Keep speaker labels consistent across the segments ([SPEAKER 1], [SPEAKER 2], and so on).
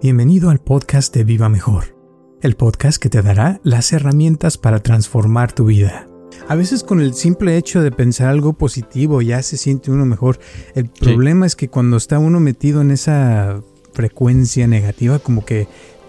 [SPEAKER 1] Bienvenido al podcast de Viva Mejor, el podcast que te dará las herramientas para transformar tu vida. A veces con el simple hecho de pensar algo positivo ya se siente uno mejor. El problema es que cuando está uno metido en esa frecuencia negativa, como que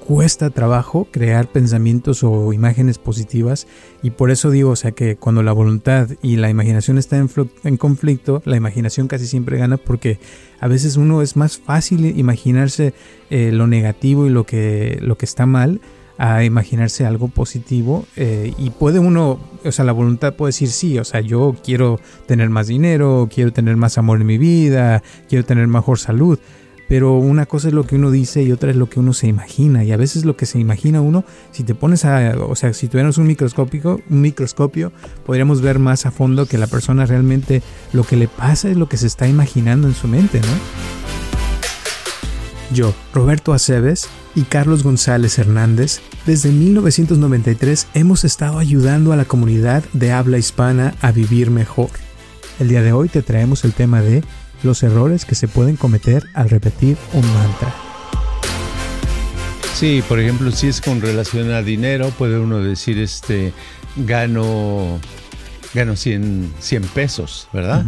[SPEAKER 1] cuesta trabajo crear pensamientos o imágenes positivas y por eso digo, o sea que cuando la voluntad y la imaginación están en, conflicto, la imaginación casi siempre gana porque a veces uno es más fácil imaginarse eh, lo negativo y lo que, lo que está mal a imaginarse algo positivo eh, y puede uno, o sea, la voluntad puede decir sí, o sea, yo quiero tener más dinero, quiero tener más amor en mi vida, quiero tener mejor salud, pero una cosa es lo que uno dice y otra es lo que uno se imagina. Y a veces lo que se imagina uno, si te pones a, o sea, si tuviéramos un microscópico, un microscopio, podríamos ver más a fondo que la persona realmente lo que le pasa es lo que se está imaginando en su mente, ¿no? Yo, Roberto Aceves y Carlos González Hernández, desde 1993 hemos estado ayudando a la comunidad de habla hispana a vivir mejor. El día de hoy te traemos el tema de los errores que se pueden cometer al repetir un mantra.
[SPEAKER 2] Sí, por ejemplo, si es con relación a dinero, puede uno decir, este, gano, gano 100, 100 pesos, ¿verdad?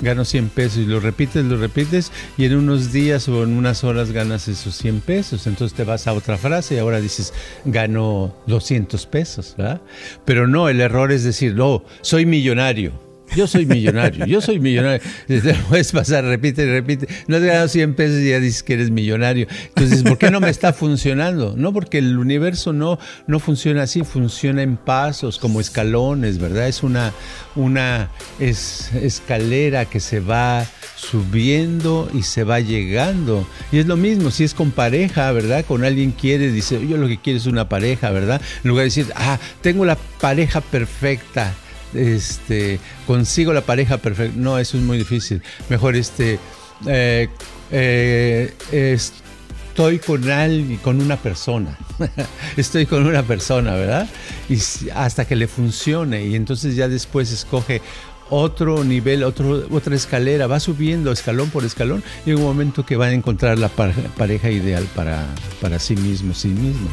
[SPEAKER 2] Gano 100 pesos y lo repites, lo repites y en unos días o en unas horas ganas esos 100 pesos. Entonces te vas a otra frase y ahora dices, gano 200 pesos, ¿verdad? Pero no, el error es decir, no, soy millonario yo soy millonario, yo soy millonario. Puedes pasar, repite, repite. No has ganado 100 pesos y ya dices que eres millonario. Entonces, ¿por qué no me está funcionando? No, porque el universo no, no funciona así, funciona en pasos, como escalones, ¿verdad? Es una, una escalera que se va subiendo y se va llegando. Y es lo mismo, si es con pareja, ¿verdad? Con alguien quiere, dice, yo lo que quiero es una pareja, ¿verdad? En lugar de decir, ah, tengo la pareja perfecta este, consigo la pareja perfecta. No, eso es muy difícil. Mejor este, eh, eh, estoy con alguien, con una persona. estoy con una persona, ¿verdad? Y hasta que le funcione. Y entonces ya después escoge otro nivel, otra escalera, va subiendo escalón por escalón y en un momento que va a encontrar la pareja ideal para, para sí mismo, sí mismo.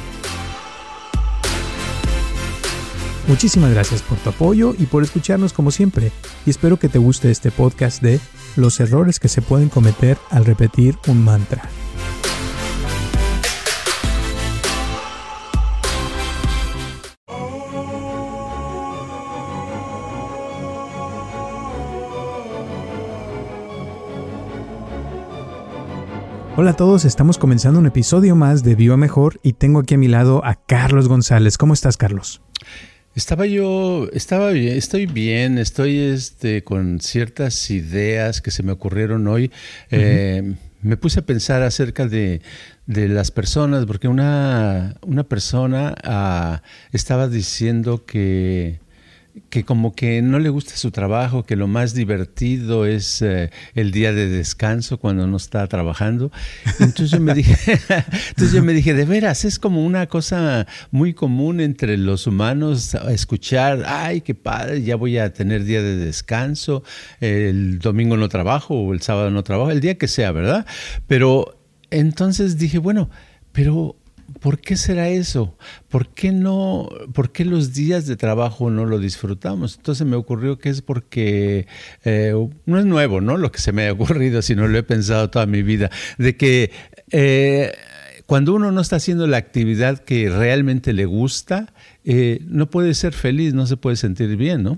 [SPEAKER 1] Muchísimas gracias por tu apoyo y por escucharnos como siempre, y espero que te guste este podcast de los errores que se pueden cometer al repetir un mantra. Hola a todos, estamos comenzando un episodio más de Viva Mejor y tengo aquí a mi lado a Carlos González. ¿Cómo estás, Carlos?
[SPEAKER 2] Estaba yo, estaba bien, estoy bien, estoy este, con ciertas ideas que se me ocurrieron hoy. Eh, me puse a pensar acerca de, las personas, porque una, una persona ah, estaba diciendo que que como que no le gusta su trabajo, que lo más divertido es eh, el día de descanso cuando no está trabajando. Entonces yo me dije, entonces yo me dije, de veras, es como una cosa muy común entre los humanos escuchar, ay, qué padre, ya voy a tener día de descanso, el domingo no trabajo o el sábado no trabajo, el día que sea, ¿verdad? Pero entonces dije, bueno, pero ¿Por qué será eso? ¿Por qué no, por qué los días de trabajo no lo disfrutamos? Entonces me ocurrió que es porque eh, no es nuevo, ¿no? Lo que se me ha ocurrido, sino lo he pensado toda mi vida, de que eh, cuando uno no está haciendo la actividad que realmente le gusta, eh, no puede ser feliz, no se puede sentir bien, ¿no?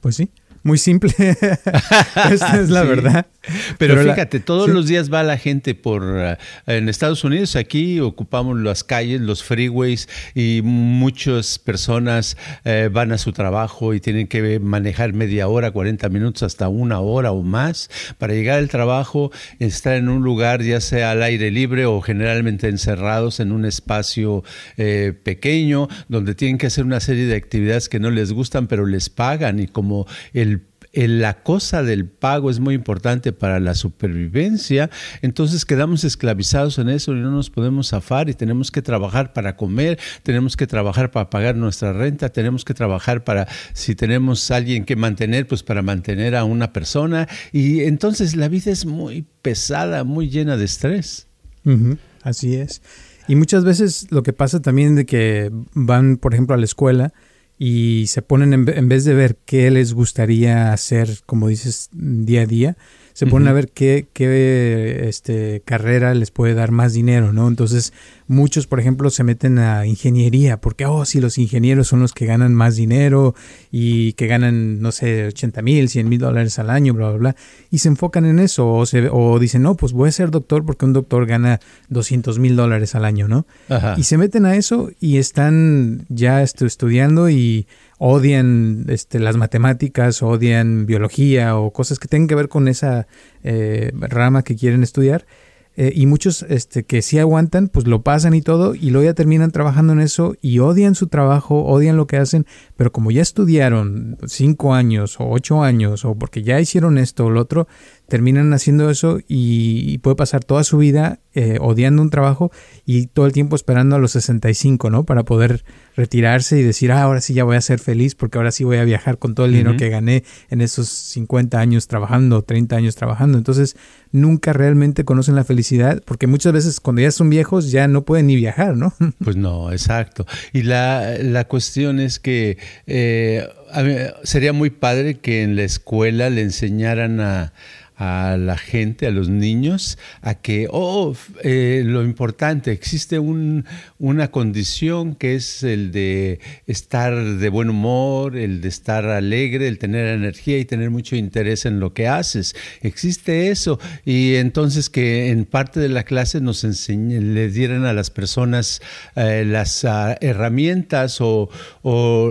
[SPEAKER 1] Pues sí muy simple. Esta es la verdad.
[SPEAKER 2] Pero, fíjate, todos los días va la gente por eh, en Estados Unidos, aquí ocupamos las calles, los freeways y muchas personas eh, van a su trabajo y tienen que manejar media hora, 40 minutos, hasta una hora o más para llegar al trabajo, estar en un lugar ya sea al aire libre o generalmente encerrados en un espacio eh, pequeño donde tienen que hacer una serie de actividades que no les gustan pero les pagan y como el la cosa del pago es muy importante para la supervivencia, entonces quedamos esclavizados en eso y no nos podemos zafar y tenemos que trabajar para comer, tenemos que trabajar para pagar nuestra renta, tenemos que trabajar para, si tenemos alguien que mantener, pues para mantener a una persona y entonces la vida es muy pesada, muy llena de estrés.
[SPEAKER 1] así es. Y muchas veces lo que pasa también de que van, por ejemplo, a la escuela y se ponen en, vez de ver qué les gustaría hacer, como dices, día a día, se ponen a ver qué, qué este, carrera les puede dar más dinero, ¿no? Entonces, muchos, por ejemplo, se meten a ingeniería, porque, oh, sí, los ingenieros son los que ganan más dinero y que ganan, no sé, 80 mil, 100 mil dólares al año, bla, bla, bla, y se enfocan en eso, o, se, o dicen, no, pues voy a ser doctor porque un doctor gana 200 mil dólares al año, ¿no? Y se meten a eso y están ya estudiando y odian este, las matemáticas, odian biología o cosas que tengan que ver con esa eh, rama que quieren estudiar. Eh, y muchos este, que sí aguantan, pues lo pasan y todo, y luego ya terminan trabajando en eso y odian su trabajo, odian lo que hacen, pero como ya estudiaron cinco años o ocho años, o porque ya hicieron esto o lo otro, terminan haciendo eso y, puede pasar toda su vida eh, odiando un trabajo y todo el tiempo esperando a los 65, ¿no? Para poder retirarse y decir, ah, ahora sí ya voy a ser feliz porque ahora sí voy a viajar con todo el dinero que gané en esos 50 años trabajando, 30 años trabajando. Entonces, nunca realmente conocen la felicidad porque muchas veces cuando ya son viejos ya no pueden ni viajar, ¿no?
[SPEAKER 2] Pues no, exacto. Y la, la cuestión es que eh, sería muy padre que en la escuela le enseñaran a a la gente, a los niños, a que, oh, eh, lo importante, existe un, una condición que es el de estar de buen humor, el de estar alegre, el tener energía y tener mucho interés en lo que haces. Existe eso. Y entonces que en parte de la clase nos enseñen, le dieran a las personas eh, las ah, herramientas o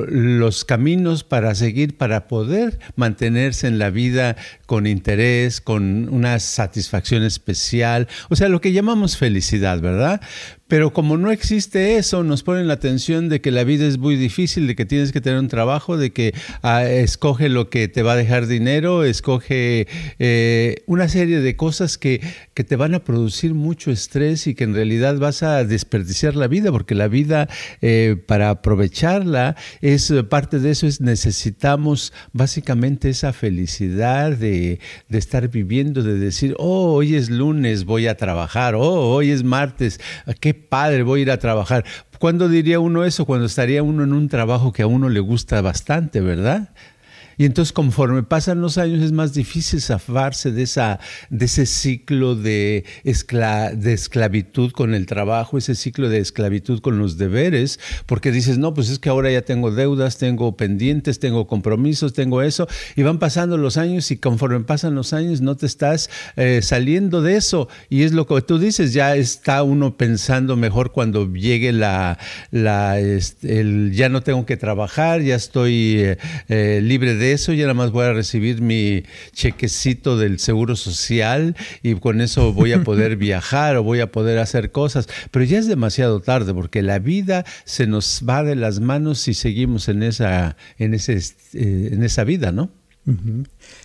[SPEAKER 2] los caminos para seguir, para poder mantenerse en la vida con interés, con una satisfacción especial, o sea, lo que llamamos felicidad, ¿verdad? Pero como no existe eso, nos ponen la atención de que la vida es muy difícil, de que tienes que tener un trabajo, de que ah, escoge lo que te va a dejar dinero, escoge eh, una serie de cosas que, que, te van a producir mucho estrés y que en realidad vas a desperdiciar la vida, porque la vida, eh, para aprovecharla, es parte de eso, es necesitamos básicamente esa felicidad de, de estar viviendo, de decir, oh, hoy es lunes, voy a trabajar, oh, hoy es martes, qué padre, voy a ir a trabajar. ¿Cuándo diría uno eso? Cuando estaría uno en un trabajo que a uno le gusta bastante, ¿verdad? Y entonces conforme pasan los años es más difícil zafarse de, esa, de ese ciclo de, de esclavitud con el trabajo, ese ciclo de esclavitud con los deberes, porque dices, no, pues es que ahora ya tengo deudas, tengo pendientes, tengo compromisos, tengo eso, y van pasando los años y conforme pasan los años no te estás eh, saliendo de eso. Y es lo que tú dices, ya está uno pensando mejor cuando llegue la, la este, el, ya no tengo que trabajar, ya estoy eh, eh, libre de eso ya nada más voy a recibir mi chequecito del seguro social y con eso voy a poder viajar o voy a poder hacer cosas. Pero ya es demasiado tarde porque la vida se nos va de las manos si seguimos en esa, en ese, eh, en esa vida, ¿no?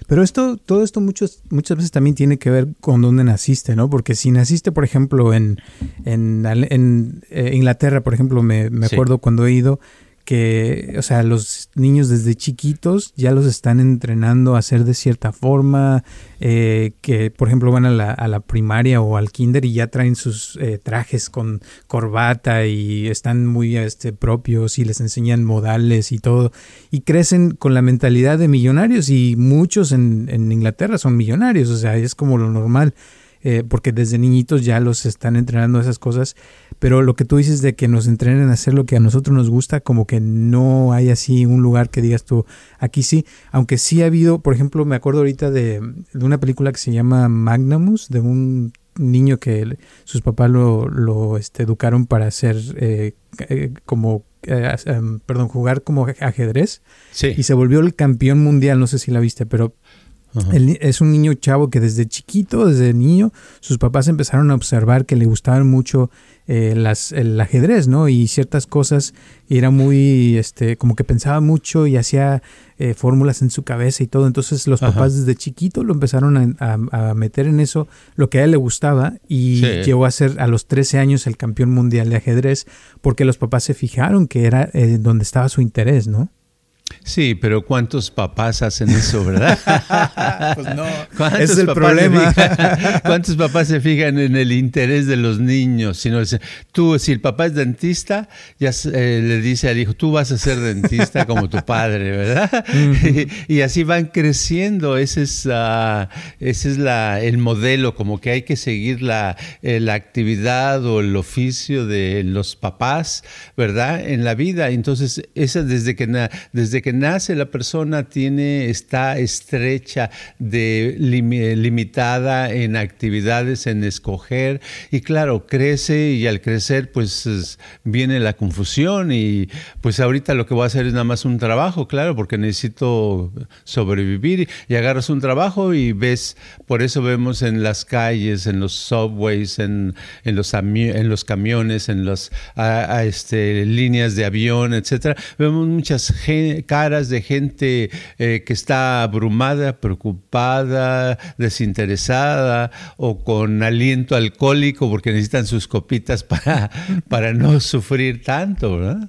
[SPEAKER 1] Pero esto, todo esto muchos, muchas veces también tiene que ver con dónde naciste, ¿no? Porque si naciste, por ejemplo, en, en, en eh, Inglaterra, por ejemplo, me, me acuerdo cuando he ido, que, o sea, los niños desde chiquitos ya los están entrenando a hacer de cierta forma, eh, que por ejemplo van a la, a la, primaria o al kinder y ya traen sus eh, trajes con corbata y están muy este, propios y les enseñan modales y todo, y crecen con la mentalidad de millonarios y muchos en, en Inglaterra son millonarios, o sea, es como lo normal. Eh, porque desde niñitos ya los están entrenando esas cosas, pero lo que tú dices de que nos entrenen a hacer lo que a nosotros nos gusta, como que no hay así un lugar que digas tú, aquí sí, aunque sí ha habido, por ejemplo, me acuerdo ahorita de, una película que se llama Magnamus, de un niño que sus papás lo, lo este, educaron para hacer eh, eh, como em, perdón, jugar como ajedrez. Y se volvió el campeón mundial, no sé si la viste, pero es un niño chavo que desde chiquito, desde niño, sus papás empezaron a observar que le gustaban mucho eh, las, el ajedrez, ¿no? Y ciertas cosas, y era muy, este, como que pensaba mucho y hacía eh, fórmulas en su cabeza y todo. Entonces los papás desde chiquito lo empezaron a, meter en eso, lo que a él le gustaba, y llegó a ser a los 13 años el campeón mundial de ajedrez, porque los papás se fijaron que era eh, donde estaba su interés, ¿no?
[SPEAKER 2] Sí, pero ¿cuántos papás hacen eso, verdad?
[SPEAKER 1] pues no, ese es el problema.
[SPEAKER 2] ¿Cuántos papás se fijan en el interés de los niños? Si tú, si el papá es dentista, ya eh, le dice al hijo, tú vas a ser dentista como tu padre, ¿verdad? y, así van creciendo. Ese es, uh, ese es la, el modelo, como que hay que seguir la, eh, la actividad o el oficio de los papás, ¿verdad? En la vida. Entonces, esa desde que, desde que nace la persona tiene, está estrecha, de, limitada en actividades, en escoger, y claro, crece y al crecer pues viene la confusión y pues ahorita lo que voy a hacer es nada más un trabajo, claro, porque necesito sobrevivir y agarras un trabajo y ves, por eso vemos en las calles, en los subways, en, en, los, en los camiones, en las este, líneas de avión, etcétera, vemos muchas caras de gente eh, que está abrumada, preocupada, desinteresada o con aliento alcohólico porque necesitan sus copitas para, para no sufrir tanto, ¿verdad?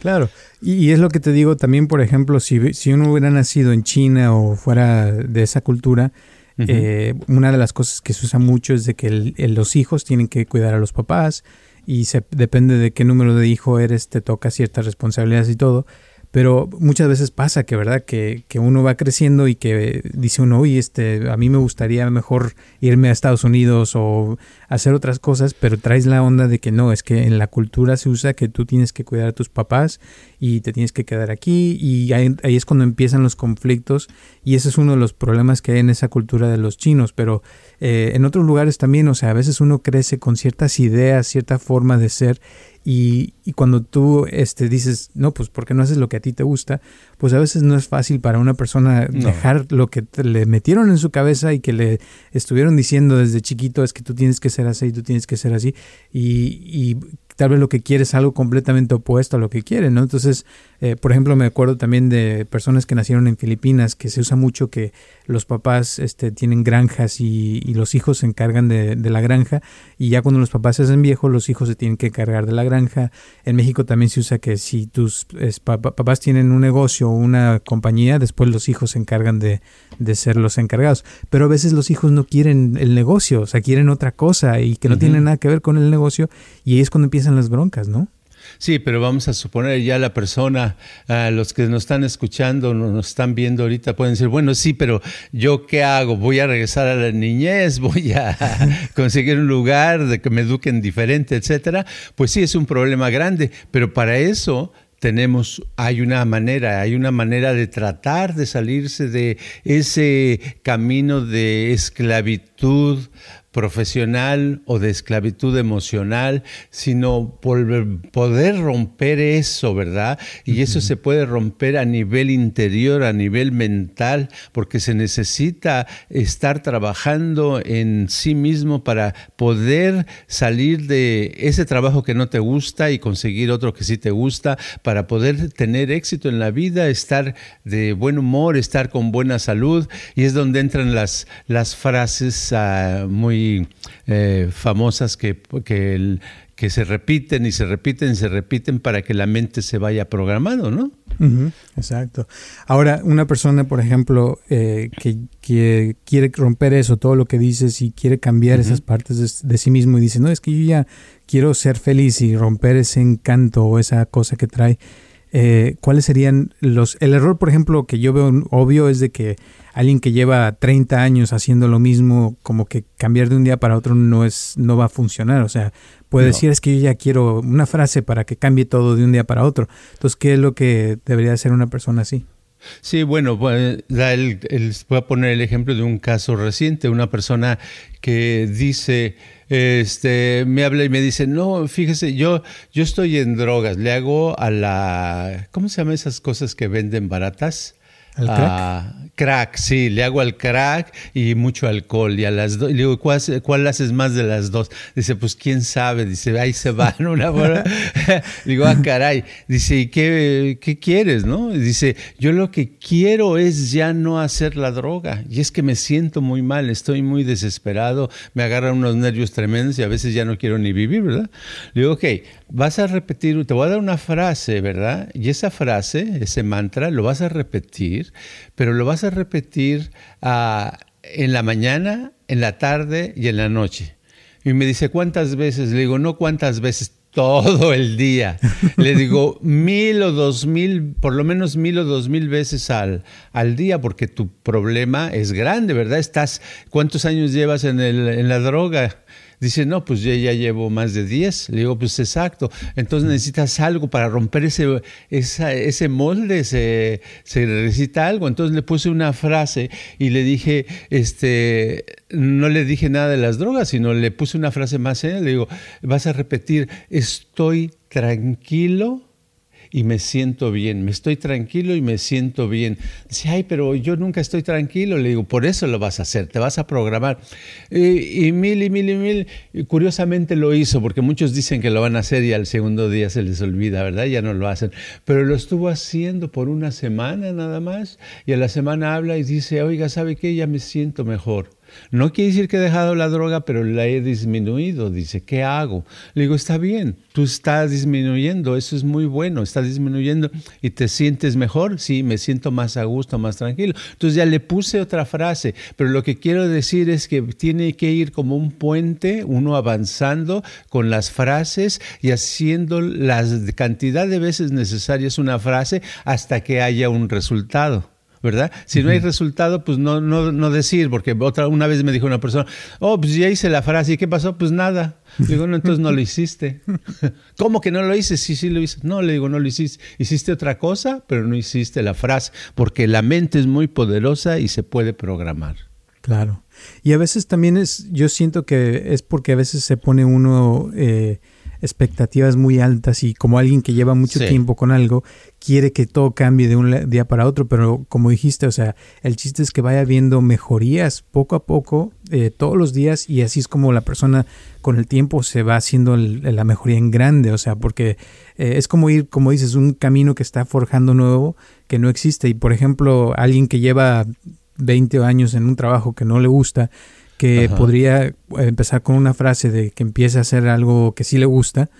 [SPEAKER 1] Claro, y, es lo que te digo también, por ejemplo, si, si uno hubiera nacido en China o fuera de esa cultura, eh, una de las cosas que se usa mucho es de que los hijos tienen que cuidar a los papás y se, depende de qué número de hijo eres, te toca ciertas responsabilidades y todo. Pero muchas veces pasa que, ¿verdad? Que, que, uno va creciendo y que dice uno, oye, este, a mí me gustaría mejor irme a Estados Unidos o hacer otras cosas, pero traes la onda de que no, es que en la cultura se usa que tú tienes que cuidar a tus papás y te tienes que quedar aquí y ahí, ahí es cuando empiezan los conflictos y ese es uno de los problemas que hay en esa cultura de los chinos, pero eh, en otros lugares también, o sea, a veces uno crece con ciertas ideas, cierta forma de ser y, cuando tú este, dices, no, pues porque no haces lo que a ti te gusta, pues a veces no es fácil para una persona dejar lo que le metieron en su cabeza y que le estuvieron diciendo desde chiquito es que tú tienes que ser así, tú tienes que ser así. Y, y tal vez lo que quiere es algo completamente opuesto a lo que quiere, ¿no? Entonces, eh, por ejemplo, me acuerdo también de personas que nacieron en Filipinas, que se usa mucho que los papás este, tienen granjas y, los hijos se encargan de, la granja, y ya cuando los papás se hacen viejos, los hijos se tienen que encargar de la granja. En México también se usa que si tus papás tienen un negocio o una compañía, después los hijos se encargan de, de, ser los encargados. Pero a veces los hijos no quieren el negocio, o sea, quieren otra cosa y que no tiene nada que ver con el negocio, y ahí es cuando empiezan en las broncas, ¿no?
[SPEAKER 2] Sí, pero vamos a suponer ya la persona, los que nos están escuchando, nos están viendo ahorita, pueden decir, bueno, sí, pero yo qué hago? ¿Voy a regresar a la niñez? ¿Voy a conseguir un lugar de que me eduquen diferente, etcétera? Pues sí, es un problema grande, pero para eso tenemos, hay una manera, hay una manera de tratar de salirse de ese camino de esclavitud profesional o de esclavitud emocional, sino poder romper eso, ¿verdad? Y eso se puede romper a nivel interior, a nivel mental, porque se necesita estar trabajando en sí mismo para poder salir de ese trabajo que no te gusta y conseguir otro que sí te gusta, para poder tener éxito en la vida, estar de buen humor, estar con buena salud, y es donde entran las, las frases uh, muy eh, famosas que, que, que, se repiten y se repiten y se repiten para que la mente se vaya programando, ¿no?
[SPEAKER 1] exacto. Ahora, una persona, por ejemplo, eh, que, quiere romper eso, todo lo que dices y quiere cambiar esas partes de, sí mismo y dice, no, es que yo ya quiero ser feliz y romper ese encanto o esa cosa que trae. Eh, ¿Cuáles serían los... El error, por ejemplo, que yo veo obvio es de que alguien que lleva 30 años haciendo lo mismo, como que cambiar de un día para otro no es no va a funcionar, o sea, puede decir es que yo ya quiero una frase para que cambie todo de un día para otro. Entonces, ¿qué es lo que debería hacer una persona así?
[SPEAKER 2] Sí, bueno, pues, voy a poner el ejemplo de un caso reciente, una persona que dice, este, me habla y me dice, no, fíjese, yo, yo estoy en drogas, le hago a la, ¿cómo se llaman esas cosas que venden baratas? ¿Al crack? Crack, sí, le hago al crack y mucho alcohol. Y a las dos, le digo, ¿cuál, ¿cuál, haces más de las dos? Dice, pues quién sabe. Dice, ahí se van una hora. digo, ah, caray. Dice, ¿y qué, qué quieres, no? Dice, yo lo que quiero es ya no hacer la droga. Y es que me siento muy mal, estoy muy desesperado, me agarran unos nervios tremendos y a veces ya no quiero ni vivir, ¿verdad? Le digo, ok, vas a repetir, te voy a dar una frase, ¿verdad? Y esa frase, ese mantra, lo vas a repetir, pero lo vas a repetir ah, en la mañana, en la tarde y en la noche. Y me dice, ¿cuántas veces? Le digo, no cuántas veces, todo el día. Le digo mil o dos mil, por lo menos mil o dos mil veces al, al día, porque tu problema es grande, ¿verdad? Estás, ¿cuántos años llevas en, el, en la droga? Dice, no, pues yo ya llevo más de 10. Le digo, pues exacto. Entonces necesitas algo para romper ese, ese molde, se, necesita algo. Entonces le puse una frase y le dije, este, no le dije nada de las drogas, sino le puse una frase más. Le digo, vas a repetir, estoy tranquilo y me siento bien, me estoy tranquilo y me siento bien. Dice, ay, pero yo nunca estoy tranquilo. Le digo, por eso lo vas a hacer, te vas a programar. Y, mil y mil y mil, curiosamente lo hizo, porque muchos dicen que lo van a hacer y al segundo día se les olvida, ¿verdad? Ya no lo hacen. Pero lo estuvo haciendo por una semana nada más y a la semana habla y dice, oiga, ¿sabe qué? Ya me siento mejor. No quiere decir que he dejado la droga, pero la he disminuido. Dice, ¿qué hago? Le digo, está bien, tú estás disminuyendo, eso es muy bueno, estás disminuyendo y te sientes mejor. Sí, me siento más a gusto, más tranquilo. Entonces ya le puse otra frase, pero lo que quiero decir es que tiene que ir como un puente, uno avanzando con las frases y haciendo la cantidad de veces necesarias una frase hasta que haya un resultado. ¿Verdad? Si no hay resultado, pues no, no, no decir, porque otra, una vez me dijo una persona, oh, pues ya hice la frase, ¿y qué pasó? Pues nada. digo, no, entonces no lo hiciste. ¿Cómo que no lo hice? Sí, sí lo hice. No, le digo, no lo hiciste. Hiciste otra cosa, pero no hiciste la frase, porque la mente es muy poderosa y se puede programar.
[SPEAKER 1] Claro. Y a veces también es, yo siento que es porque a veces se pone uno... Eh, expectativas muy altas y como alguien que lleva mucho tiempo con algo, quiere que todo cambie de un día para otro, pero como dijiste, o sea, el chiste es que vaya viendo mejorías poco a poco, eh, todos los días, y así es como la persona con el tiempo se va haciendo la mejoría en grande, o sea, porque eh, es como ir, como dices, un camino que está forjando nuevo, que no existe, y por ejemplo, alguien que lleva 20 años en un trabajo que no le gusta, que podría empezar con una frase de que empiece a hacer algo que sí le gusta,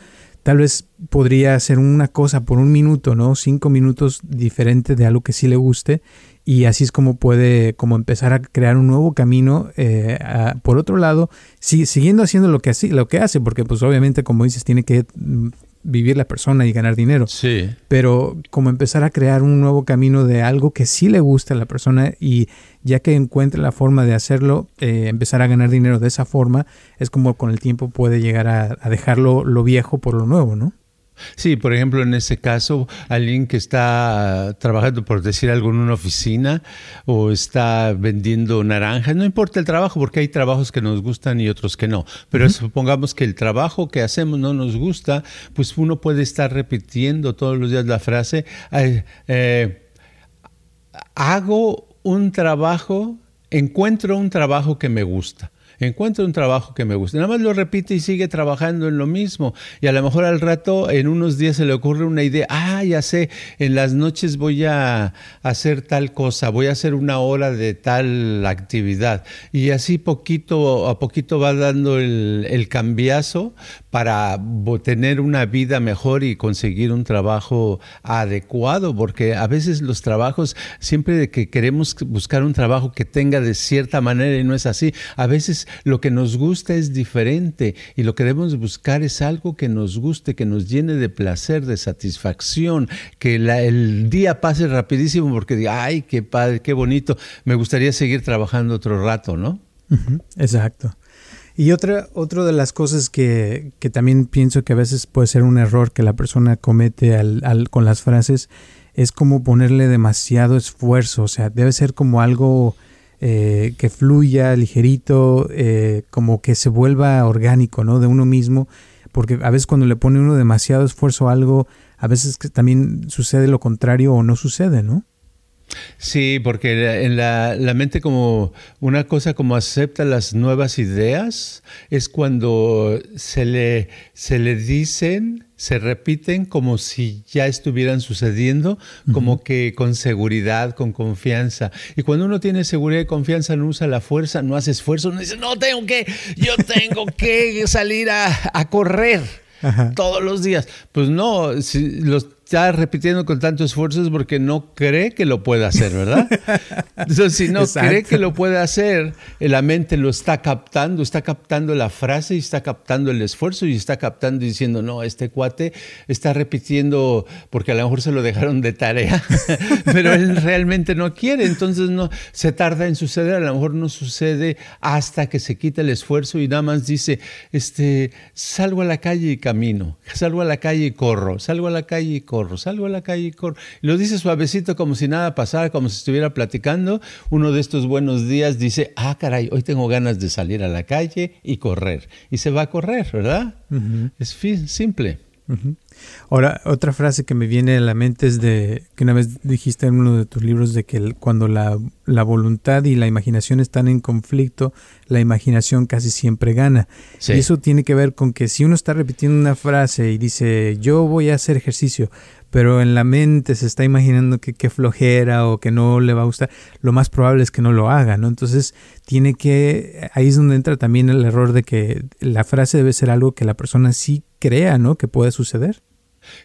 [SPEAKER 1] tal vez podría hacer una cosa por un minuto, ¿no? Cinco minutos diferente de algo que sí le guste y así es como puede como empezar a crear un nuevo camino. Eh, por otro lado, siguiendo haciendo lo que, lo que hace, porque pues obviamente como dices tiene que mm, vivir la persona y ganar dinero.
[SPEAKER 2] Sí.
[SPEAKER 1] Pero como empezar a crear un nuevo camino de algo que sí le gusta a la persona y ya que encuentre la forma de hacerlo, eh, empezar a ganar dinero de esa forma, es como con el tiempo puede llegar a, a dejarlo lo viejo por lo nuevo, ¿no?
[SPEAKER 2] Sí, por ejemplo, en ese caso, alguien que está trabajando, por decir algo, en una oficina o está vendiendo naranjas, no importa el trabajo, porque hay trabajos que nos gustan y otros que no, pero supongamos que el trabajo que hacemos no nos gusta, pues uno puede estar repitiendo todos los días la frase, eh, hago un trabajo, encuentro un trabajo que me gusta encuentro un trabajo que me guste. Nada más lo repite y sigue trabajando en lo mismo. Y a lo mejor al rato, en unos días se le ocurre una idea, ah, ya sé, en las noches voy a hacer tal cosa, voy a hacer una hora de tal actividad. Y así poquito a poquito va dando el, el cambiazo para tener una vida mejor y conseguir un trabajo adecuado, porque a veces los trabajos, siempre que queremos buscar un trabajo que tenga de cierta manera y no es así, a veces lo que nos gusta es diferente y lo que debemos buscar es algo que nos guste, que nos llene de placer, de satisfacción, que el día pase rapidísimo porque diga, ay, qué padre, qué bonito, me gustaría seguir trabajando otro rato, ¿no?
[SPEAKER 1] exacto. Y otra, otra de las cosas que, que, también pienso que a veces puede ser un error que la persona comete al, con las frases es como ponerle demasiado esfuerzo, o sea, debe ser como algo eh, que fluya ligerito, eh, como que se vuelva orgánico, ¿no? De uno mismo, porque a veces cuando le pone uno demasiado esfuerzo a algo, a veces también sucede lo contrario o no sucede, ¿no?
[SPEAKER 2] Sí, porque en la, la, mente como una cosa como acepta las nuevas ideas es cuando se le, se le dicen, se repiten como si ya estuvieran sucediendo, como que con seguridad, con confianza. Y cuando uno tiene seguridad y confianza no usa la fuerza, no hace esfuerzo, no dice, no, tengo que, yo tengo que salir a, a correr. todos los días. Pues no, si los está repitiendo con tanto esfuerzo es porque no cree que lo puede hacer, ¿verdad? Entonces, si no cree que lo puede hacer, eh, la mente lo está captando, está captando la frase y está captando el esfuerzo y está captando y diciendo, no, este cuate está repitiendo porque a lo mejor se lo dejaron de tarea, pero él realmente no quiere, entonces no se tarda en suceder, a lo mejor no sucede hasta que se quita el esfuerzo y nada más dice, este, salgo a la calle y camino, salgo a la calle y corro, salgo a la calle y corro corro, salgo a la calle y corro. lo dice suavecito como si nada pasara, como si estuviera platicando. Uno de estos buenos días dice, ah, caray, hoy tengo ganas de salir a la calle y correr. Y se va a correr, ¿verdad? Es simple.
[SPEAKER 1] Ahora, otra frase que me viene a la mente es de que una vez dijiste en uno de tus libros de que cuando la, la voluntad y la imaginación están en conflicto, la imaginación casi siempre gana. Y eso tiene que ver con que si uno está repitiendo una frase y dice yo voy a hacer ejercicio, pero en la mente se está imaginando que, qué flojera o que no le va a gustar, lo más probable es que no lo haga, ¿no? Entonces tiene que, ahí es donde entra también el error de que la frase debe ser algo que la persona sí crea, ¿no? Que puede suceder.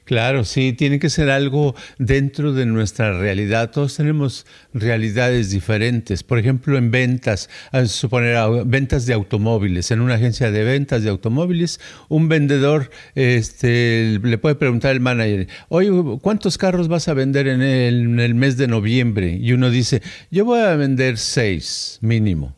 [SPEAKER 2] Claro, sí, tiene que ser algo dentro de nuestra realidad. Todos tenemos realidades diferentes. Por ejemplo, en ventas, a suponer ventas de automóviles, en una agencia de ventas de automóviles, un vendedor este, le puede preguntar al manager, oye, ¿cuántos carros vas a vender en el, mes de noviembre? Y uno dice, yo voy a vender seis mínimo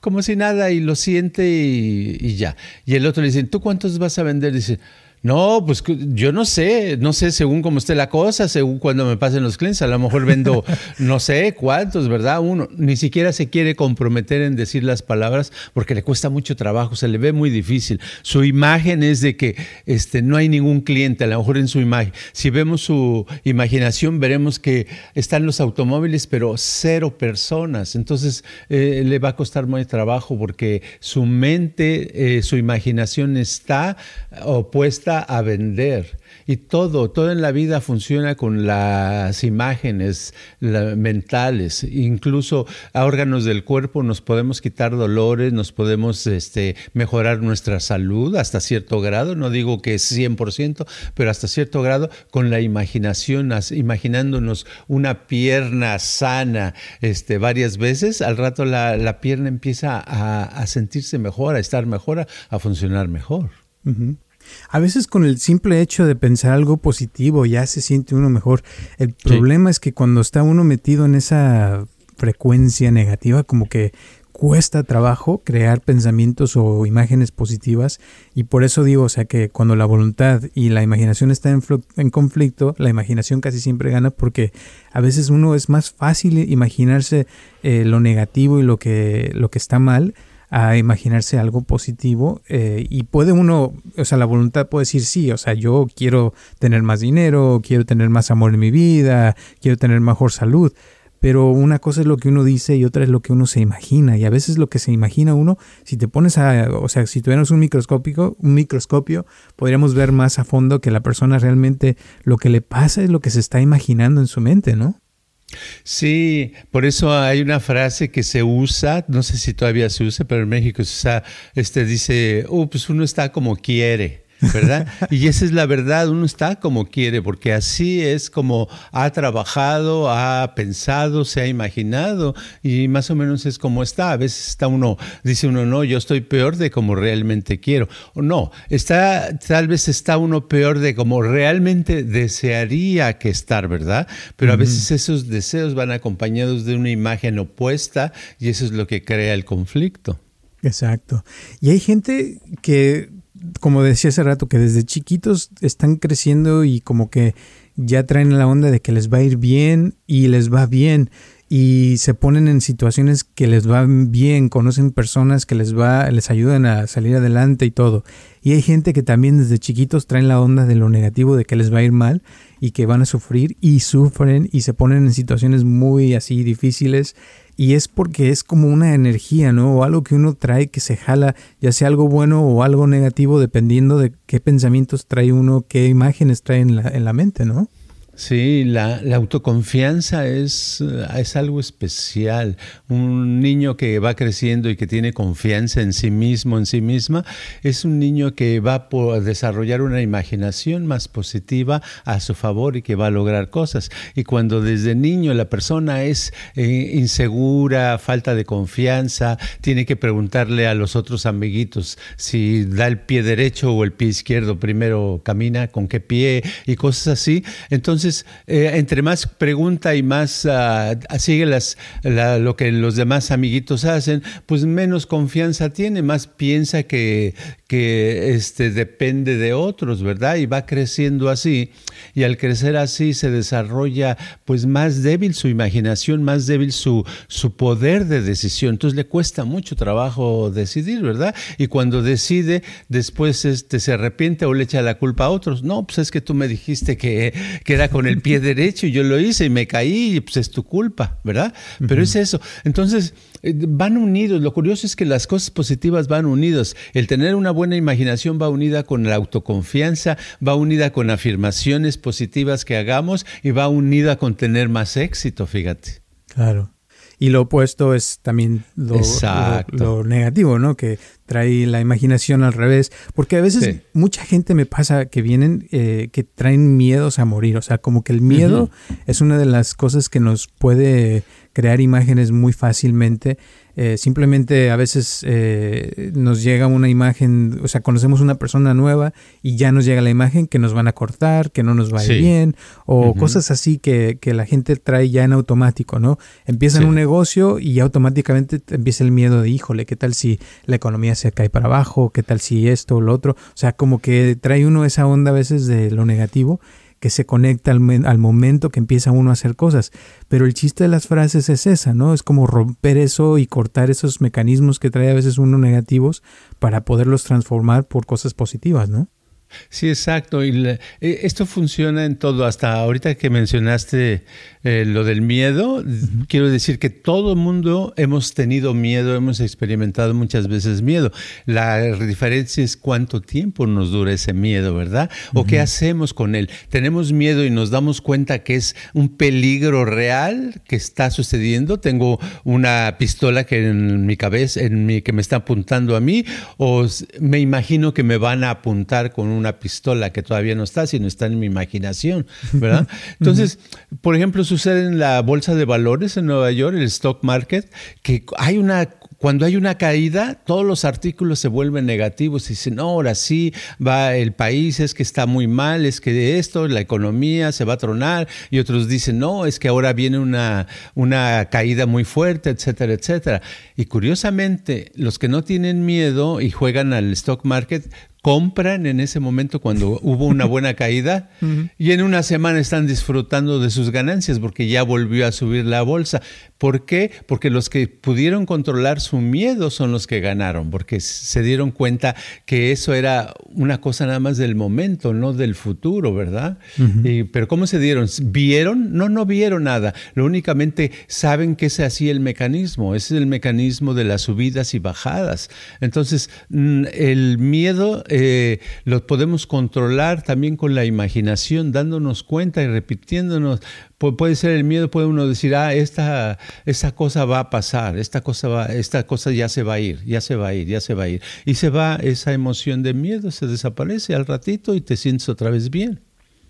[SPEAKER 2] como si nada y lo siente y, y, ya. Y el otro le dice, ¿tú cuántos vas a vender? Dice, no, pues yo no sé, no sé según cómo esté la cosa, según cuando me pasen los clientes, a lo mejor vendo no sé cuántos, ¿verdad? Uno ni siquiera se quiere comprometer en decir las palabras porque le cuesta mucho trabajo, se le ve muy difícil. Su imagen es de que este, no hay ningún cliente, a lo mejor en su imagen. Si vemos su imaginación, veremos que están los automóviles, pero cero personas. Entonces eh, le va a costar mucho trabajo porque su mente, eh, su imaginación está opuesta a vender. Y todo, todo en la vida funciona con las imágenes mentales. Incluso a órganos del cuerpo nos podemos quitar dolores, nos podemos este, mejorar nuestra salud hasta cierto grado. No digo que es 100%, pero hasta cierto grado con la imaginación, imaginándonos una pierna sana este, varias veces, al rato la, pierna empieza a, sentirse mejor, a estar mejor, a, funcionar mejor.
[SPEAKER 1] A veces con el simple hecho de pensar algo positivo ya se siente uno mejor. El problema es que cuando está uno metido en esa frecuencia negativa, como que cuesta trabajo crear pensamientos o imágenes positivas y por eso digo, o sea que cuando la voluntad y la imaginación están en, conflicto, la imaginación casi siempre gana porque a veces uno es más fácil imaginarse eh, lo negativo y lo que, lo que está mal a imaginarse algo positivo eh, y puede uno, o sea, la voluntad puede decir sí, o sea, yo quiero tener más dinero, quiero tener más amor en mi vida, quiero tener mejor salud, pero una cosa es lo que uno dice y otra es lo que uno se imagina y a veces lo que se imagina uno, si te pones a, o sea, si tuviéramos un microscópico, un microscopio, podríamos ver más a fondo que la persona realmente lo que le pasa es lo que se está imaginando en su mente, ¿no?
[SPEAKER 2] Sí, por eso hay una frase que se usa, no sé si todavía se usa, pero en México se usa, este dice, oh, pues uno está como quiere. ¿Verdad? Y esa es la verdad, uno está como quiere, porque así es como ha trabajado, ha pensado, se ha imaginado y más o menos es como está. A veces está uno, dice uno, no, yo estoy peor de como realmente quiero. O no, está, tal vez está uno peor de como realmente desearía que estar, ¿verdad? Pero a veces esos deseos van acompañados de una imagen opuesta y eso es lo que crea el conflicto.
[SPEAKER 1] Exacto. Y hay gente que como decía hace rato, que desde chiquitos están creciendo y como que ya traen la onda de que les va a ir bien y les va bien. Y se ponen en situaciones que les van bien, conocen personas que les va, les ayudan a salir adelante y todo. Y hay gente que también desde chiquitos traen la onda de lo negativo, de que les va a ir mal y que van a sufrir y sufren y se ponen en situaciones muy así difíciles y es porque es como una energía, ¿no? O algo que uno trae que se jala, ya sea algo bueno o algo negativo, dependiendo de qué pensamientos trae uno, qué imágenes trae en la, en la mente, ¿no?
[SPEAKER 2] Sí, la, autoconfianza es, es, algo especial. Un niño que va creciendo y que tiene confianza en sí mismo, en sí misma, es un niño que va a desarrollar una imaginación más positiva a su favor y que va a lograr cosas. Y cuando desde niño la persona es eh, insegura, falta de confianza, tiene que preguntarle a los otros amiguitos si da el pie derecho o el pie izquierdo, primero camina con qué pie y cosas así. Entonces, entonces, eh, entre más pregunta y más uh, sigue lo que los demás amiguitos hacen, pues menos confianza tiene, más piensa que, este, depende de otros, ¿verdad? Y va creciendo así. Y al crecer así se desarrolla pues más débil su imaginación, más débil su, su poder de decisión. Entonces le cuesta mucho trabajo decidir, ¿verdad? Y cuando decide, después este, se arrepiente o le echa la culpa a otros. No, pues es que tú me dijiste que, que era con el pie derecho y yo lo hice y me caí y pues es tu culpa, ¿verdad? Pero es eso. Entonces eh, van unidos. Lo curioso es que las cosas positivas van unidas. El tener una buena imaginación va unida con la autoconfianza, va unida con afirmaciones positivas que hagamos y va unida con tener más éxito, fíjate.
[SPEAKER 1] Claro. Y lo opuesto es también lo, lo, negativo, ¿no? Que trae la imaginación al revés. Porque a veces mucha gente me pasa que vienen, eh, que traen miedos a morir. O sea, como que el miedo es una de las cosas que nos puede crear imágenes muy fácilmente eh, simplemente a veces eh, nos llega una imagen, o sea, conocemos una persona nueva y ya nos llega la imagen que nos van a cortar, que no nos va a ir bien, o cosas así que, la gente trae ya en automático, ¿no? Empiezan un negocio y automáticamente empieza el miedo de, híjole, ¿qué tal si la economía se cae para abajo? ¿Qué tal si esto o lo otro? O sea, como que trae uno esa onda a veces de lo negativo que se conecta al, momento que empieza uno a hacer cosas. Pero el chiste de las frases es esa, ¿no? Es como romper eso y cortar esos mecanismos que trae a veces uno negativos para poderlos transformar por cosas positivas, ¿no?
[SPEAKER 2] Sí, exacto. Y eh, esto funciona en todo. Hasta ahorita que mencionaste eh, lo del miedo, quiero decir que todo el mundo hemos tenido miedo, hemos experimentado muchas veces miedo. La diferencia es cuánto tiempo nos dura ese miedo, ¿verdad? O qué hacemos con él. Tenemos miedo y nos damos cuenta que es un peligro real que está sucediendo. Tengo una pistola que en mi cabeza, en mi, que me está apuntando a mí, o me imagino que me van a apuntar con un una pistola que todavía no está, sino está en mi imaginación, ¿verdad? Entonces, por ejemplo, sucede en la bolsa de valores en Nueva York, el stock market, que hay una cuando hay una caída, todos los artículos se vuelven negativos. Y dicen, no, ahora sí, va el país, es que está muy mal, es que de esto, la economía se va a tronar. Y otros dicen, no, es que ahora viene una, una caída muy fuerte, etcétera, etcétera. Y curiosamente, los que no tienen miedo y juegan al stock market compran en ese momento cuando hubo una buena caída y en una semana están disfrutando de sus ganancias porque ya volvió a subir la bolsa. ¿Por qué? Porque los que pudieron controlar su miedo son los que ganaron, porque se dieron cuenta que eso era una cosa nada más del momento, no del futuro, ¿verdad? pero ¿cómo se dieron? ¿Vieron? No, no vieron nada. Lo únicamente saben que es así el mecanismo, ese es el mecanismo de las subidas y bajadas. Entonces, mm, el miedo eh, lo podemos controlar también con la imaginación, dándonos cuenta y repitiéndonos puede ser el miedo, puede uno decir, ah, esta, esta cosa va a pasar, esta cosa, va, esta cosa ya se va a ir, ya se va a ir, ya se va a ir. Y se va esa emoción de miedo, se desaparece al ratito y te sientes otra vez bien.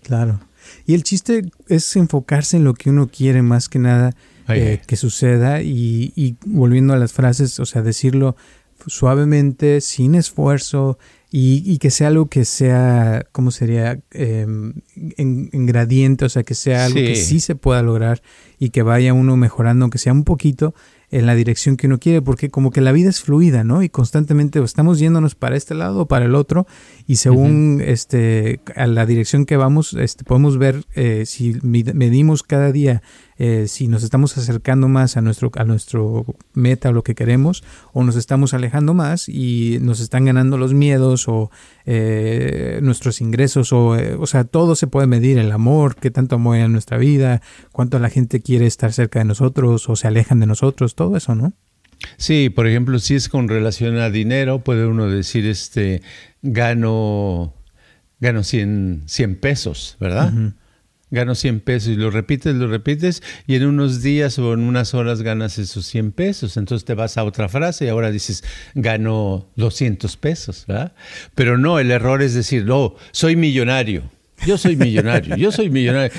[SPEAKER 1] Claro. Y el chiste es enfocarse en lo que uno quiere más que nada eh, que suceda y, y volviendo a las frases, o sea, decirlo suavemente, sin esfuerzo, y, que sea algo que sea, ¿cómo sería? Em, en, gradiente, o sea, que sea algo que sí se pueda lograr y que vaya uno mejorando, aunque sea un poquito, en la dirección que uno quiere, porque como que la vida es fluida, ¿no? Y constantemente estamos yéndonos para este lado o para el otro, y según este, a la dirección que vamos, este, podemos ver eh, si medimos cada día eh, si nos estamos acercando más a nuestro, a nuestro meta o lo que queremos, o nos estamos alejando más y nos están ganando los miedos o eh, nuestros ingresos, o, eh, o sea, todo se puede medir, el amor, qué tanto amor hay en nuestra vida, cuánto la gente quiere estar cerca de nosotros o se alejan de nosotros, todo eso, ¿no?
[SPEAKER 2] Sí, por ejemplo, si es con relación a dinero, puede uno decir, este, gano, gano 100, 100 pesos, ¿verdad? Gano 100 pesos y lo repites, lo repites y en unos días o en unas horas ganas esos 100 pesos. Entonces te vas a otra frase y ahora dices, gano 200 pesos, ¿verdad? Pero no, el error es decir, no, soy millonario. Yo soy millonario, yo soy millonario.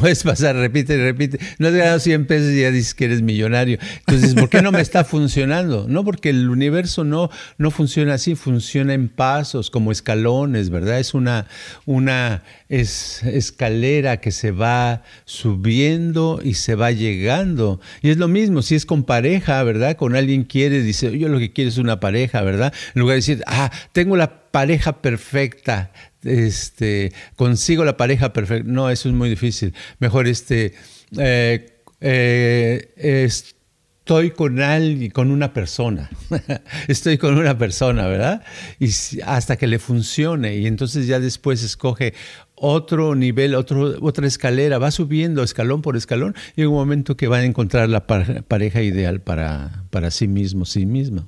[SPEAKER 2] Puedes pasar, repite, repite. No has ganado 100 pesos y ya dices que eres millonario. Entonces, ¿por qué no me está funcionando? No, porque el universo no, no funciona así, funciona en pasos, como escalones, ¿verdad? Es una, una es, escalera que se va subiendo y se va llegando. Y es lo mismo, si es con pareja, ¿verdad? Con alguien quiere, dice, yo lo que quiero es una pareja, ¿verdad? En lugar de decir, ah, tengo la pareja perfecta, este, consigo la pareja perfecta. No, eso es muy difícil. Mejor este, eh, eh, estoy con alguien, con una persona. estoy con una persona, ¿verdad? Y hasta que le funcione. Y entonces ya después escoge otro nivel, otro, otra escalera, va subiendo escalón por escalón y en un momento que va a encontrar la pareja ideal para, para sí mismo, sí misma.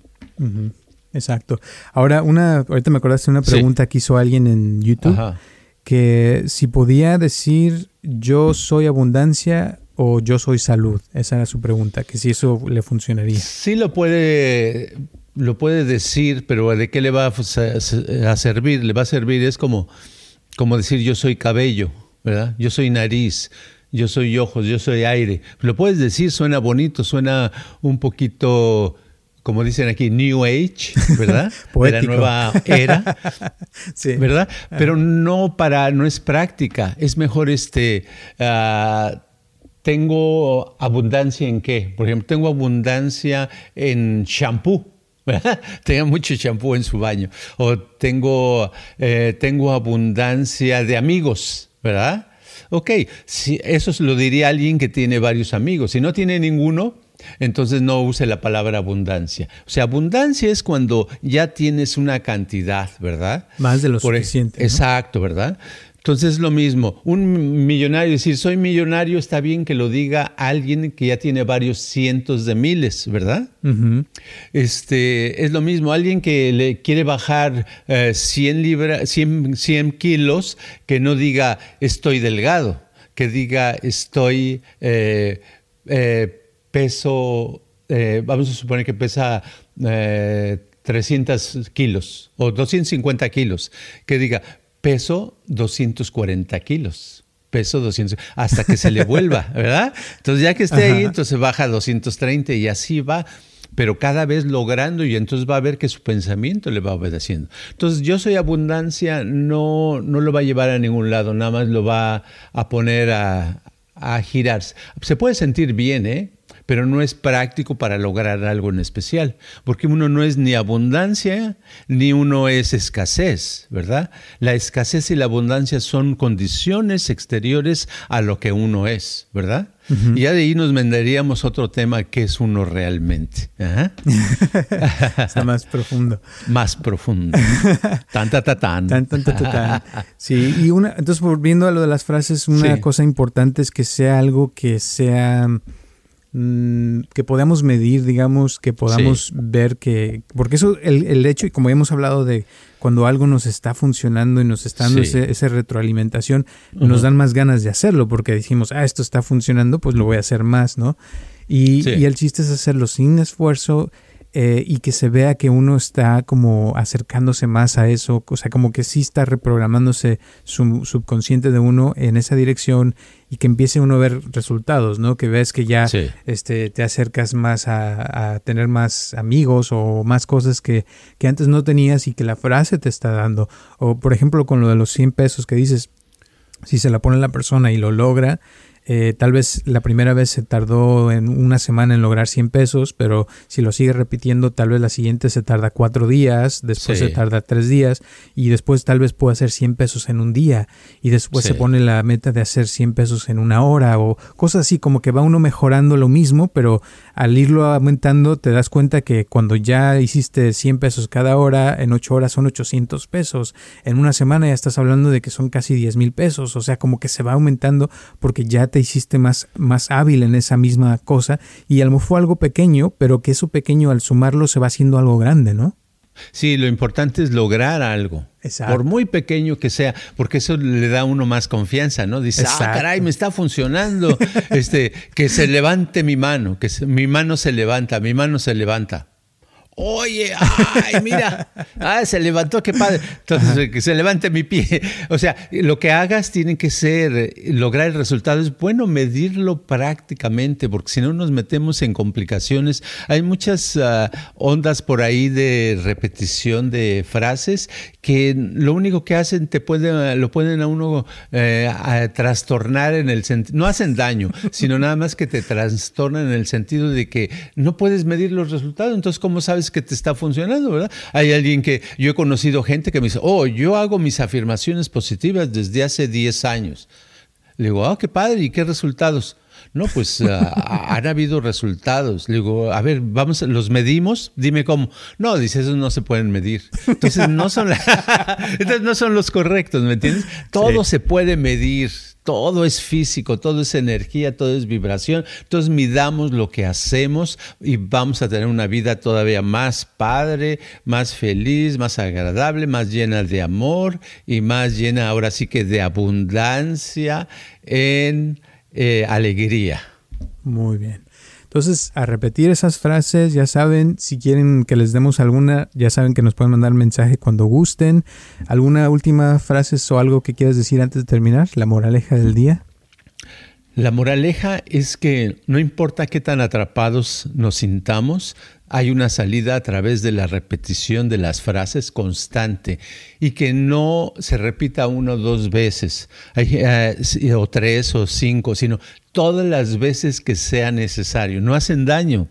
[SPEAKER 1] Exacto. Ahora, una, ahorita me acordaste de una pregunta que hizo alguien en YouTube, que si podía decir yo soy abundancia o yo soy salud. Esa era su pregunta, que si eso le funcionaría.
[SPEAKER 2] Sí lo puede, lo puede decir, pero ¿de qué le va a, servir? Le va a servir, es como, como decir yo soy cabello, ¿verdad? Yo soy nariz, yo soy ojos, yo soy aire. Lo puedes decir, suena bonito, suena un poquito como dicen aquí, New Age, ¿verdad? de la nueva era, sí. ¿verdad? Pero no para, no es práctica. Es mejor este, uh, tengo abundancia en qué? Por ejemplo, tengo abundancia en shampoo. ¿verdad? Tengo mucho shampoo en su baño. O tengo, eh, tengo abundancia de amigos, ¿verdad? Ok, si, eso lo diría alguien que tiene varios amigos. Si no tiene ninguno, entonces no use la palabra abundancia. O sea, abundancia es cuando ya tienes una cantidad, ¿verdad?
[SPEAKER 1] Más de lo suficiente.
[SPEAKER 2] Exacto, ¿verdad? Entonces es lo mismo, un millonario, decir soy millonario, está bien que lo diga alguien que ya tiene varios cientos de miles, ¿verdad? este, es lo mismo, alguien que le quiere bajar 100, libras, 100, kilos, que no diga estoy delgado, que diga estoy... Eh, eh, peso, eh, vamos a suponer que pesa 300 eh, kilos o 250 kilos, que diga peso 240 kilos peso 200, hasta que se le vuelva, ¿verdad? Entonces ya que esté ahí, entonces baja a 230 y así va, pero cada vez logrando y entonces va a ver que su pensamiento le va obedeciendo. Entonces yo soy abundancia, no, no lo va a llevar a ningún lado, nada más lo va a poner a, a girarse. Se puede sentir bien, ¿eh? Pero no es práctico para lograr algo en especial, porque uno no es ni abundancia ni uno es escasez, ¿verdad? La escasez y la abundancia son condiciones exteriores a lo que uno es, ¿verdad? Y ya de ahí nos venderíamos otro tema que es uno realmente.
[SPEAKER 1] Está más profundo.
[SPEAKER 2] Más profundo. tan, tan, tan.
[SPEAKER 1] tan, tan, tan, Sí, y una, entonces volviendo a lo de las frases, una cosa importante es que sea algo que sea Mm, que podamos medir, digamos, que podamos ver que, porque eso, el, el, hecho, y como hemos hablado de cuando algo nos está funcionando y nos está dando esa retroalimentación, nos dan más ganas de hacerlo, porque decimos, ah, esto está funcionando, pues lo voy a hacer más, ¿no? Y, y el chiste es hacerlo sin esfuerzo eh, y que se vea que uno está como acercándose más a eso, o sea, como que sí está reprogramándose su subconsciente de uno en esa dirección y que empiece uno a ver resultados, ¿no? Que ves que ya este, te acercas más a, tener más amigos o más cosas que, que antes no tenías y que la frase te está dando. O por ejemplo con lo de los 100 pesos que dices, si se la pone la persona y lo logra, eh, tal vez la primera vez se tardó en una semana en lograr 100 pesos, pero si lo sigue repitiendo, tal vez la siguiente se tarda cuatro días, después se tarda tres días y después tal vez pueda hacer 100 pesos en un día y después se pone la meta de hacer 100 pesos en una hora o cosas así, como que va uno mejorando lo mismo, pero al irlo aumentando te das cuenta que cuando ya hiciste 100 pesos cada hora, en 8 horas son 800 pesos, en una semana ya estás hablando de que son casi 10 mil pesos, o sea, como que se va aumentando porque ya te hiciste más, más hábil en esa misma cosa y a lo mejor fue algo pequeño, pero que eso pequeño al sumarlo se va haciendo algo grande, ¿no?
[SPEAKER 2] Sí, lo importante es lograr algo. Por muy pequeño que sea, porque eso le da a uno más confianza, ¿no? Dice, ah, caray, me está funcionando. este, que se levante mi mano, que mi mano se levanta, mi mano se levanta. Oye, ay, mira, ah, se levantó, qué padre. Entonces, que se levante mi pie. O sea, lo que hagas tiene que ser, eh, lograr el resultado. Es bueno medirlo prácticamente, porque si no nos metemos en complicaciones. Hay muchas ah, ondas por ahí de repetición de frases que lo único que hacen te puede, lo pueden a uno eh, trastornar en el sentido, no hacen daño, sino nada más que te trastornan en el sentido de que no puedes medir los resultados. Entonces, ¿cómo sabes? Que te está funcionando, ¿verdad? Hay alguien que yo he conocido gente que me dice, oh, yo hago mis afirmaciones positivas desde hace 10 años. Le digo, ah, qué padre, ¿y qué resultados? No, pues ah, han habido resultados. Le digo, a ver, vamos, los medimos, dime cómo. No, dice, esos no se pueden medir. Entonces no son, Entonces, no son los correctos, ¿me entiendes? Todo se puede medir, todo es físico, todo es energía, todo es vibración. Entonces midamos lo que hacemos y vamos a tener una vida todavía más padre, más feliz, más agradable, más llena de amor y más llena ahora sí que de abundancia en eh, alegría.
[SPEAKER 1] Muy bien. Entonces, a repetir esas frases, ya saben, si quieren que les demos alguna, ya saben que nos pueden mandar mensaje cuando gusten. ¿Alguna última frase o algo que quieras decir antes de terminar? La moraleja del día.
[SPEAKER 2] La moraleja es que no importa qué tan atrapados nos sintamos, hay una salida a través de la repetición de las frases constante y que no se repita uno o dos veces, eh, o tres o cinco, sino todas las veces que sea necesario. No hacen daño.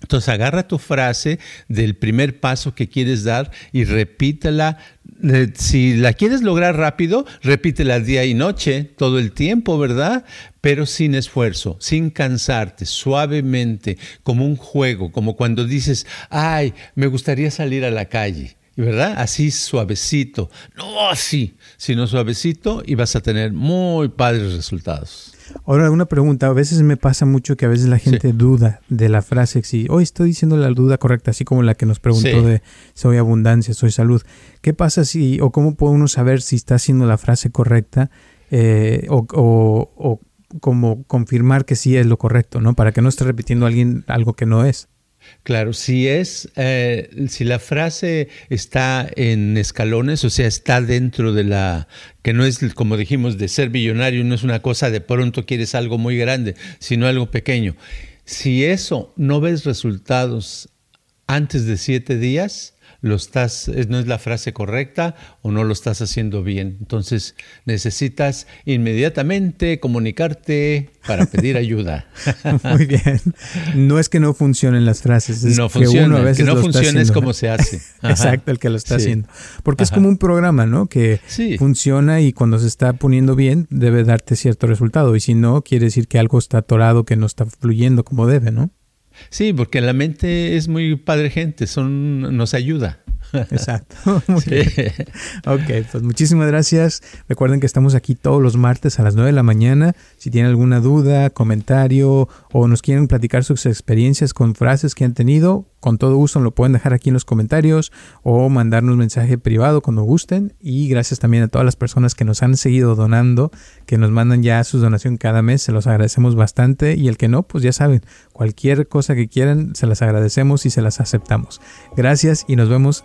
[SPEAKER 2] Entonces agarra tu frase del primer paso que quieres dar y repítela. Eh, si la quieres lograr rápido, repítela día y noche, todo el tiempo, ¿verdad? Pero sin esfuerzo, sin cansarte, suavemente, como un juego, como cuando dices, ay, me gustaría salir a la calle. ¿verdad? Así suavecito, no así, sino suavecito y vas a tener muy padres resultados.
[SPEAKER 1] Ahora, una pregunta. A veces me pasa mucho que a veces la gente duda de la frase. Si hoy estoy diciendo la duda correcta, así como la que nos preguntó de soy abundancia, soy salud. ¿Qué pasa si, o cómo puede uno saber si está haciendo la frase correcta eh, o, o, o como confirmar que sí es lo correcto, ¿no? Para que no esté repitiendo a alguien algo que no es.
[SPEAKER 2] Claro, si es, eh, si la frase está en escalones, o sea, está dentro de la, que no es como dijimos, de ser billonario, no es una cosa de pronto quieres algo muy grande, sino algo pequeño. Si eso no ves resultados antes de siete días, lo estás, no es la frase correcta o no lo estás haciendo bien. Entonces necesitas inmediatamente comunicarte para pedir ayuda.
[SPEAKER 1] Muy bien. No es que no funcionen las frases, es
[SPEAKER 2] no que uno a veces que no funciona es como se hace.
[SPEAKER 1] Exacto, el que lo está haciendo. Porque es como un programa, ¿no? Que funciona y cuando se está poniendo bien debe darte cierto resultado y si no quiere decir que algo está atorado, que no está fluyendo como debe, ¿no?
[SPEAKER 2] Sí, porque la mente es muy padre gente, son, nos ayuda.
[SPEAKER 1] Exacto. Ok, pues muchísimas gracias. Recuerden que estamos aquí todos los martes a las 9 de la mañana. Si tienen alguna duda, comentario o nos quieren platicar sus experiencias con frases que han tenido, con todo gusto lo pueden dejar aquí en los comentarios o mandarnos un mensaje privado cuando gusten. Y gracias también a todas las personas que nos han seguido donando, que nos mandan ya su donación cada mes. Se los agradecemos bastante. Y el que no, pues ya saben, cualquier cosa que quieran, se las agradecemos y se las aceptamos. Gracias y nos vemos